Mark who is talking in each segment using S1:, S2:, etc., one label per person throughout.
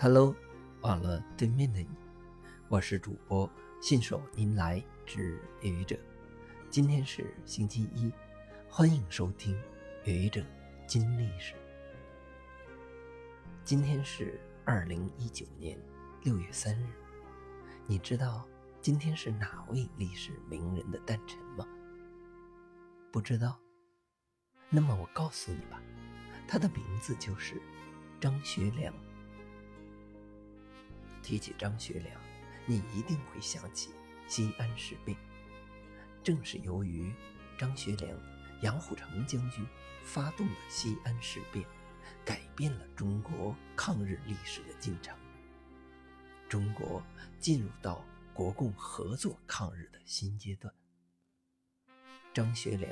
S1: Hello，网络对面的你，我是主播信手拈来之愚者。今天是星期一，欢迎收听愚者金历史。今天是二零一九年六月三日，你知道今天是哪位历史名人的诞辰吗？不知道？那么我告诉你吧，他的名字就是张学良。提起张学良，你一定会想起西安事变。正是由于张学良、杨虎城将军发动的西安事变，改变了中国抗日历史的进程。中国进入到国共合作抗日的新阶段。张学良、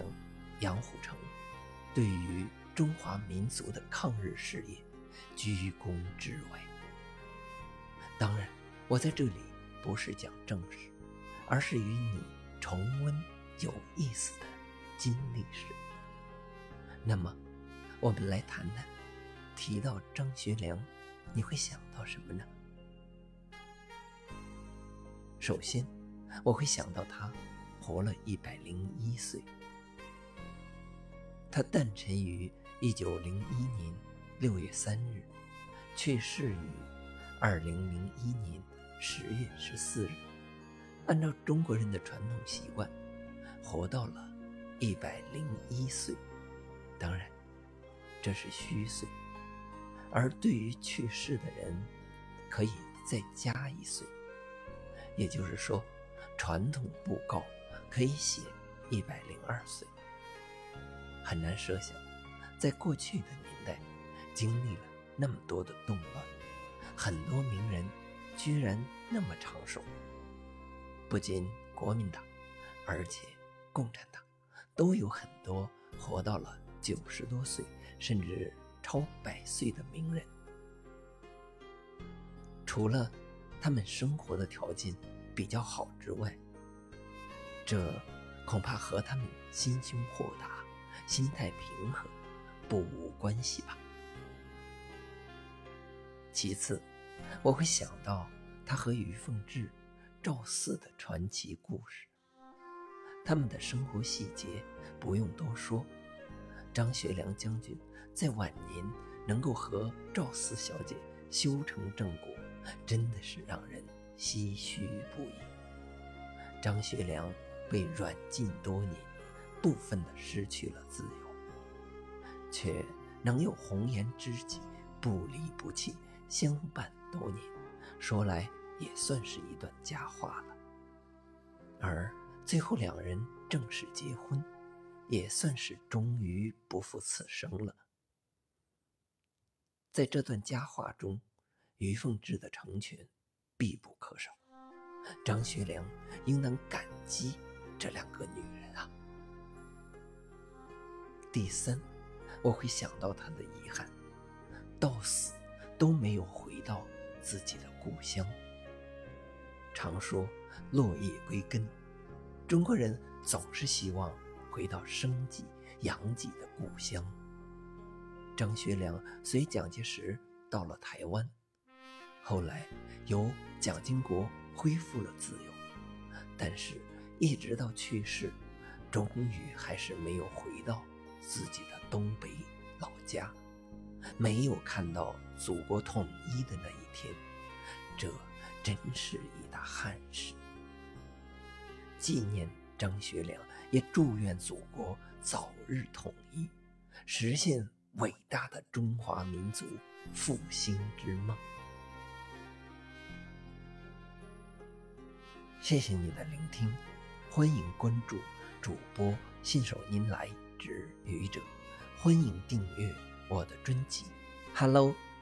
S1: 杨虎城对于中华民族的抗日事业居功至伟。当然，我在这里不是讲正史，而是与你重温有意思的金历史。那么，我们来谈谈，提到张学良，你会想到什么呢？首先，我会想到他活了一百零一岁。他诞辰于一九零一年六月三日，去世于。二零零一年十月十四日，按照中国人的传统习惯，活到了一百零一岁。当然，这是虚岁。而对于去世的人，可以再加一岁。也就是说，传统布告可以写一百零二岁。很难设想，在过去的年代，经历了那么多的动乱。很多名人居然那么长寿，不仅国民党，而且共产党都有很多活到了九十多岁甚至超百岁的名人。除了他们生活的条件比较好之外，这恐怕和他们心胸豁达、心态平和不无关系吧。其次，我会想到他和于凤至、赵四的传奇故事。他们的生活细节不用多说。张学良将军在晚年能够和赵四小姐修成正果，真的是让人唏嘘不已。张学良被软禁多年，部分的失去了自由，却能有红颜知己不离不弃。相伴多年，说来也算是一段佳话了。而最后两人正式结婚，也算是终于不负此生了。在这段佳话中，于凤至的成全必不可少。张学良应当感激这两个女人啊。第三，我会想到他的遗憾，到死。都没有回到自己的故乡。常说落叶归根，中国人总是希望回到生己养己的故乡。张学良随蒋介石到了台湾，后来由蒋经国恢复了自由，但是一直到去世，终于还是没有回到自己的东北老家。没有看到祖国统一的那一天，这真是一大憾事。纪念张学良，也祝愿祖国早日统一，实现伟大的中华民族复兴之梦。谢谢你的聆听，欢迎关注主播信手拈来之愚者，欢迎订阅。我的专辑，Hello，